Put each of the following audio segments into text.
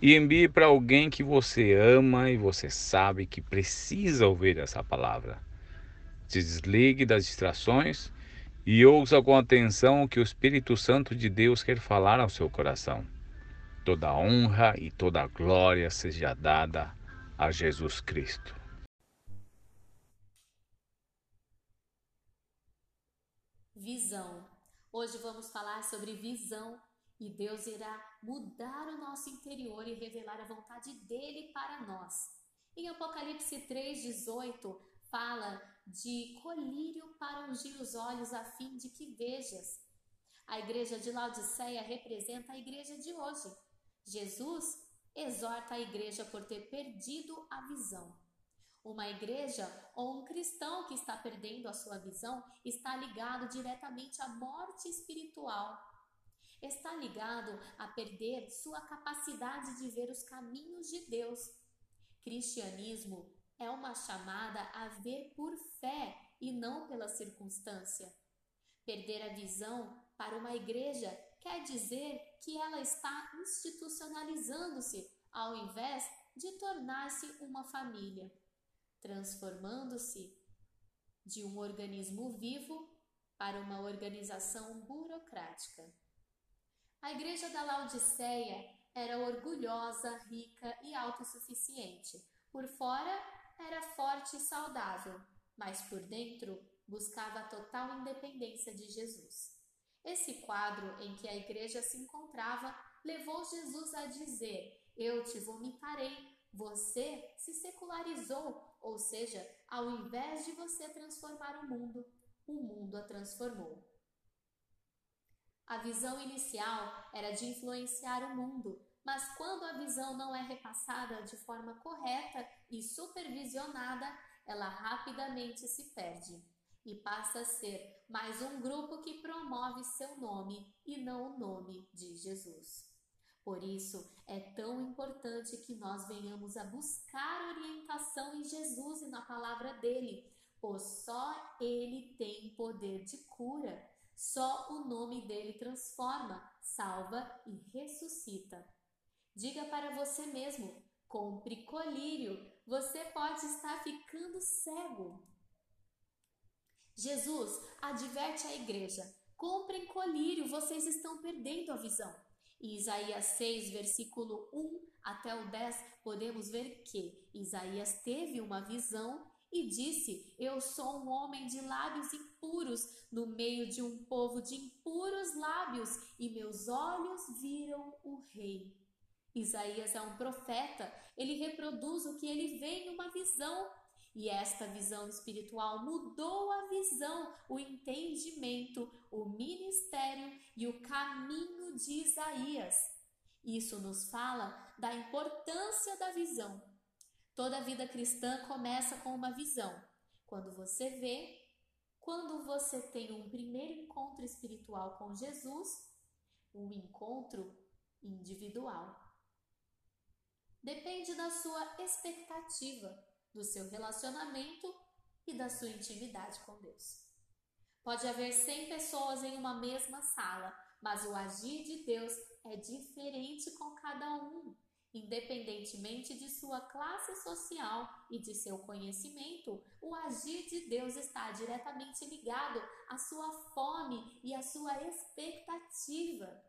e envie para alguém que você ama e você sabe que precisa ouvir essa palavra. Se desligue das distrações e ouça com atenção o que o Espírito Santo de Deus quer falar ao seu coração. Toda honra e toda glória seja dada a Jesus Cristo. Visão. Hoje vamos falar sobre visão e Deus irá mudar o nosso interior e revelar a vontade dele para nós. Em Apocalipse 3,18 fala de colírio para ungir os olhos a fim de que vejas. A igreja de Laodiceia representa a igreja de hoje. Jesus exorta a igreja por ter perdido a visão. Uma igreja ou um cristão que está perdendo a sua visão está ligado diretamente à morte espiritual está ligado a perder sua capacidade de ver os caminhos de Deus. Cristianismo é uma chamada a ver por fé e não pela circunstância. Perder a visão para uma igreja quer dizer que ela está institucionalizando-se ao invés de tornar-se uma família, transformando-se de um organismo vivo para uma organização burocrática. A igreja da Laodiceia era orgulhosa, rica e autossuficiente. Por fora, era forte e saudável, mas por dentro buscava a total independência de Jesus. Esse quadro em que a igreja se encontrava levou Jesus a dizer: Eu te vomitarei. Você se secularizou, ou seja, ao invés de você transformar o mundo, o mundo a transformou. A visão inicial era de influenciar o mundo, mas quando a visão não é repassada de forma correta e supervisionada, ela rapidamente se perde e passa a ser mais um grupo que promove seu nome e não o nome de Jesus. Por isso, é tão importante que nós venhamos a buscar orientação em Jesus e na palavra dele, pois só ele tem poder de cura. Só o nome dele transforma, salva e ressuscita. Diga para você mesmo: compre colírio, você pode estar ficando cego. Jesus adverte a igreja: comprem colírio, vocês estão perdendo a visão. Em Isaías 6, versículo 1 até o 10, podemos ver que Isaías teve uma visão e disse: Eu sou um homem de lábios impuros, no meio de um povo de impuros lábios, e meus olhos viram o Rei. Isaías é um profeta, ele reproduz o que ele vê em uma visão. E esta visão espiritual mudou a visão, o entendimento, o ministério e o caminho de Isaías. Isso nos fala da importância da visão Toda vida cristã começa com uma visão. Quando você vê, quando você tem um primeiro encontro espiritual com Jesus, um encontro individual. Depende da sua expectativa, do seu relacionamento e da sua intimidade com Deus. Pode haver 100 pessoas em uma mesma sala, mas o agir de Deus é diferente com cada um. Independentemente de sua classe social e de seu conhecimento, o agir de Deus está diretamente ligado à sua fome e à sua expectativa.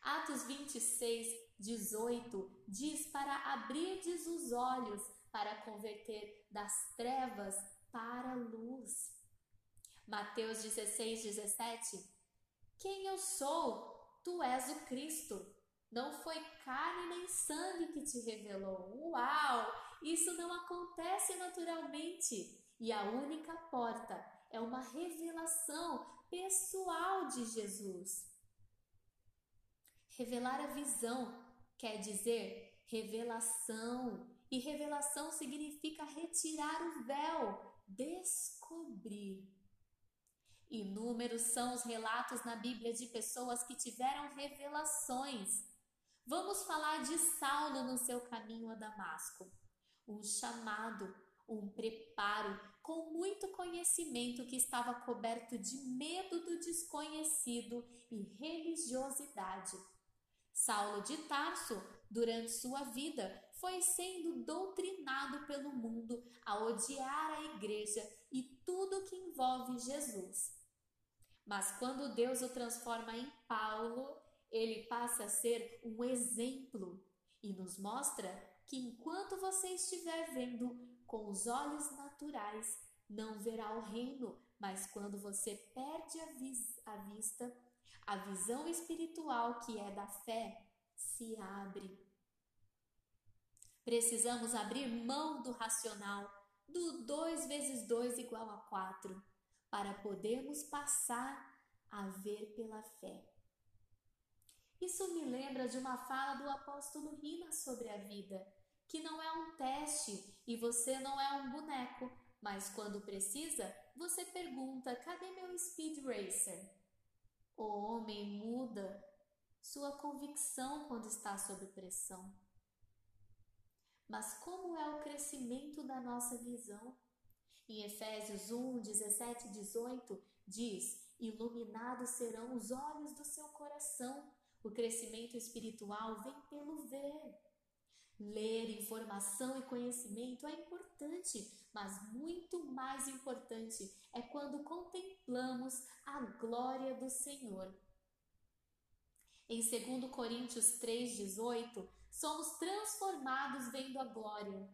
Atos 26, 18 diz para abrirdes os olhos para converter das trevas para a luz. Mateus 16, 17 Quem eu sou? Tu és o Cristo. Não foi carne nem sangue que te revelou. Uau! Isso não acontece naturalmente. E a única porta é uma revelação pessoal de Jesus. Revelar a visão quer dizer revelação. E revelação significa retirar o véu, descobrir. Inúmeros são os relatos na Bíblia de pessoas que tiveram revelações. Vamos falar de Saulo no seu caminho a Damasco. Um chamado, um preparo com muito conhecimento que estava coberto de medo do desconhecido e religiosidade. Saulo de Tarso, durante sua vida, foi sendo doutrinado pelo mundo a odiar a igreja e tudo que envolve Jesus. Mas quando Deus o transforma em Paulo, ele passa a ser um exemplo e nos mostra que enquanto você estiver vendo com os olhos naturais, não verá o reino, mas quando você perde a, vis a vista, a visão espiritual que é da fé se abre. Precisamos abrir mão do racional, do 2 vezes 2 igual a 4 para podermos passar a ver pela fé. Isso me lembra de uma fala do apóstolo Rina sobre a vida, que não é um teste e você não é um boneco, mas quando precisa, você pergunta: cadê meu speed racer? O homem muda sua convicção quando está sob pressão. Mas como é o crescimento da nossa visão? Em Efésios 1, 17 e 18, diz: Iluminados serão os olhos do seu coração. O crescimento espiritual vem pelo ver. Ler informação e conhecimento é importante, mas muito mais importante é quando contemplamos a glória do Senhor. Em 2 Coríntios 3,18, somos transformados vendo a glória.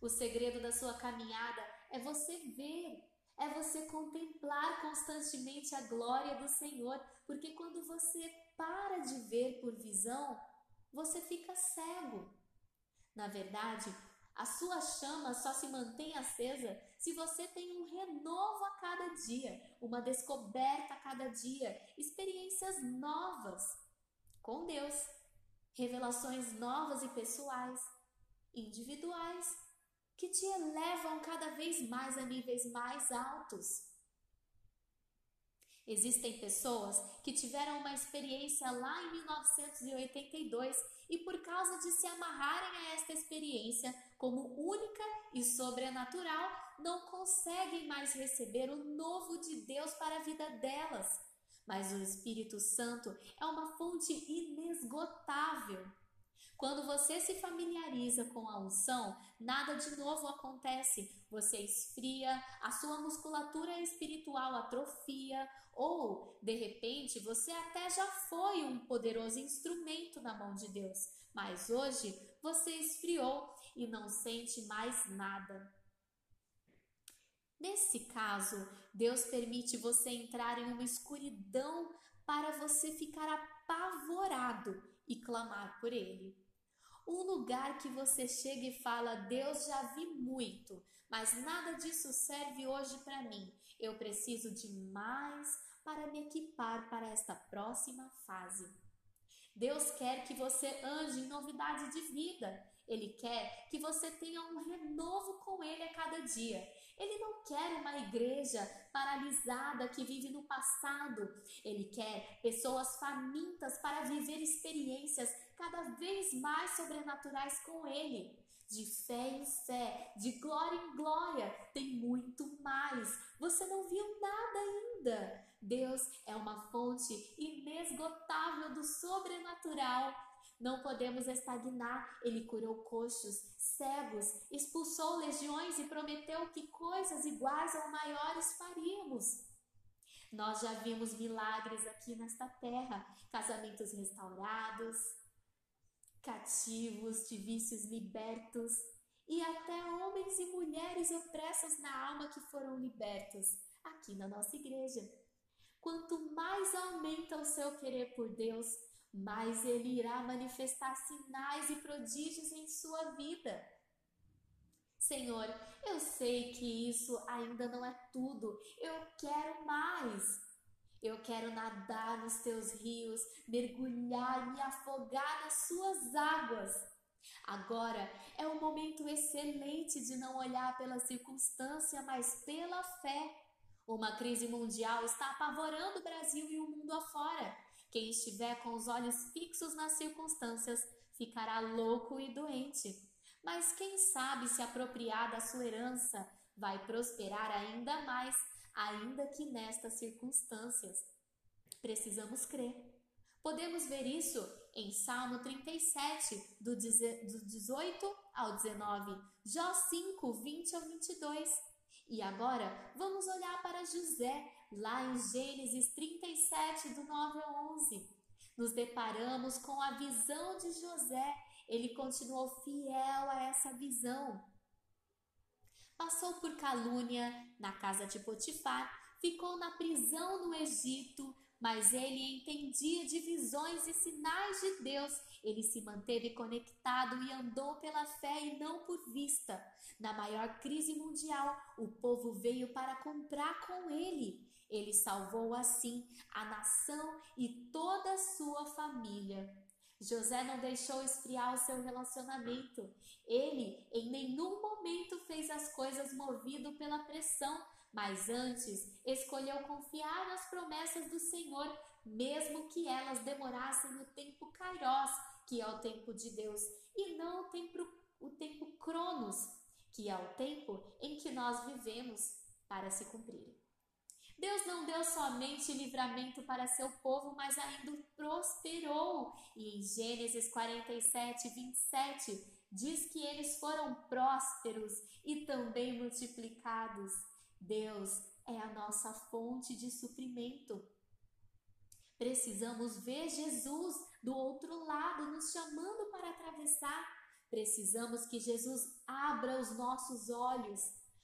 O segredo da sua caminhada é você ver, é você contemplar constantemente a glória do Senhor, porque quando você para de ver por visão, você fica cego. Na verdade, a sua chama só se mantém acesa se você tem um renovo a cada dia, uma descoberta a cada dia, experiências novas com Deus, revelações novas e pessoais, individuais que te elevam cada vez mais a níveis mais altos. Existem pessoas que tiveram uma experiência lá em 1982 e, por causa de se amarrarem a esta experiência como única e sobrenatural, não conseguem mais receber o novo de Deus para a vida delas. Mas o Espírito Santo é uma fonte inesgotável quando você se familiariza com a unção, nada de novo acontece. Você esfria, a sua musculatura espiritual atrofia, ou, de repente, você até já foi um poderoso instrumento na mão de Deus, mas hoje você esfriou e não sente mais nada. Nesse caso, Deus permite você entrar em uma escuridão para você ficar apavorado e clamar por Ele. Um lugar que você chega e fala: Deus já vi muito, mas nada disso serve hoje para mim. Eu preciso de mais para me equipar para esta próxima fase. Deus quer que você ande em novidade de vida. Ele quer que você tenha um renovo com Ele a cada dia. Ele não quer uma igreja paralisada que vive no passado. Ele quer pessoas famintas para viver experiências cada vez mais sobrenaturais com Ele. De fé em fé, de glória em glória, tem muito mais. Você não viu nada ainda. Deus é uma fonte inesgotável do sobrenatural. Não podemos estagnar. Ele curou coxos, cegos, expulsou legiões e prometeu que coisas iguais ou maiores faríamos. Nós já vimos milagres aqui nesta terra, casamentos restaurados, cativos de vícios libertos e até homens e mulheres opressos na alma que foram libertos aqui na nossa igreja. Quanto mais aumenta o seu querer por Deus, mais ele irá manifestar sinais e prodígios em sua vida. Senhor, eu sei que isso ainda não é tudo, eu quero mais. Eu quero nadar nos teus rios, mergulhar, me afogar nas suas águas. Agora é um momento excelente de não olhar pela circunstância, mas pela fé. Uma crise mundial está apavorando o Brasil e o mundo afora. Quem estiver com os olhos fixos nas circunstâncias ficará louco e doente. Mas quem sabe se apropriar da sua herança vai prosperar ainda mais, ainda que nestas circunstâncias. Precisamos crer. Podemos ver isso em Salmo 37, do 18 ao 19, Jó 5, 20 ao 22. E agora vamos olhar para José, lá em Gênesis 37, do 9 ao 11. Nos deparamos com a visão de José. Ele continuou fiel a essa visão. Passou por calúnia na casa de Potifar, ficou na prisão no Egito, mas ele entendia de visões e sinais de Deus. Ele se manteve conectado e andou pela fé e não por vista. Na maior crise mundial, o povo veio para comprar com ele. Ele salvou assim a nação e toda a sua família. José não deixou esfriar o seu relacionamento. Ele em nenhum momento fez as coisas movido pela pressão, mas antes escolheu confiar nas promessas do Senhor, mesmo que elas demorassem o tempo kairós, que é o tempo de Deus, e não o tempo, o tempo cronos, que é o tempo em que nós vivemos para se cumprir. Deus não deu somente livramento para seu povo, mas ainda prosperou. E em Gênesis 47, 27, diz que eles foram prósperos e também multiplicados. Deus é a nossa fonte de suprimento. Precisamos ver Jesus do outro lado nos chamando para atravessar. Precisamos que Jesus abra os nossos olhos.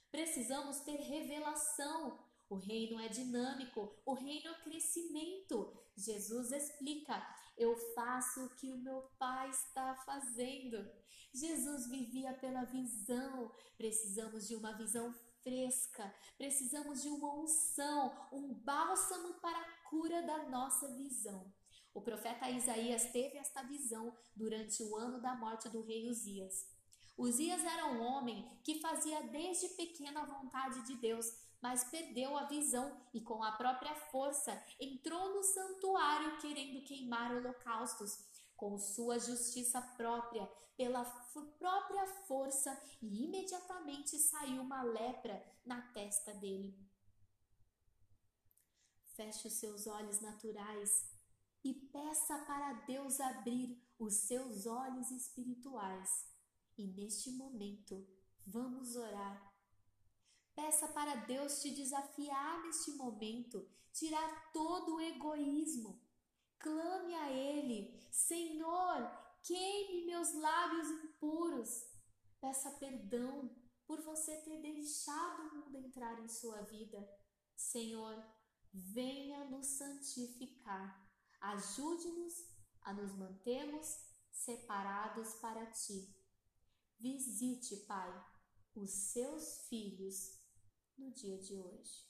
Precisamos ter revelação. O reino é dinâmico, o reino é crescimento. Jesus explica: Eu faço o que o meu Pai está fazendo. Jesus vivia pela visão. Precisamos de uma visão fresca, precisamos de uma unção, um bálsamo para a cura da nossa visão. O profeta Isaías teve esta visão durante o ano da morte do rei Uzias. Uzias era um homem que fazia desde pequeno a vontade de Deus, mas perdeu a visão e, com a própria força, entrou no santuário querendo queimar holocaustos com sua justiça própria, pela própria força, e imediatamente saiu uma lepra na testa dele. Feche os seus olhos naturais e peça para Deus abrir os seus olhos espirituais. E neste momento, vamos orar. Peça para Deus te desafiar neste momento, tirar todo o egoísmo Clame a Ele, Senhor, queime meus lábios impuros. Peça perdão por você ter deixado o mundo entrar em sua vida. Senhor, venha nos santificar. Ajude-nos a nos mantermos separados para Ti. Visite, Pai, os seus filhos no dia de hoje.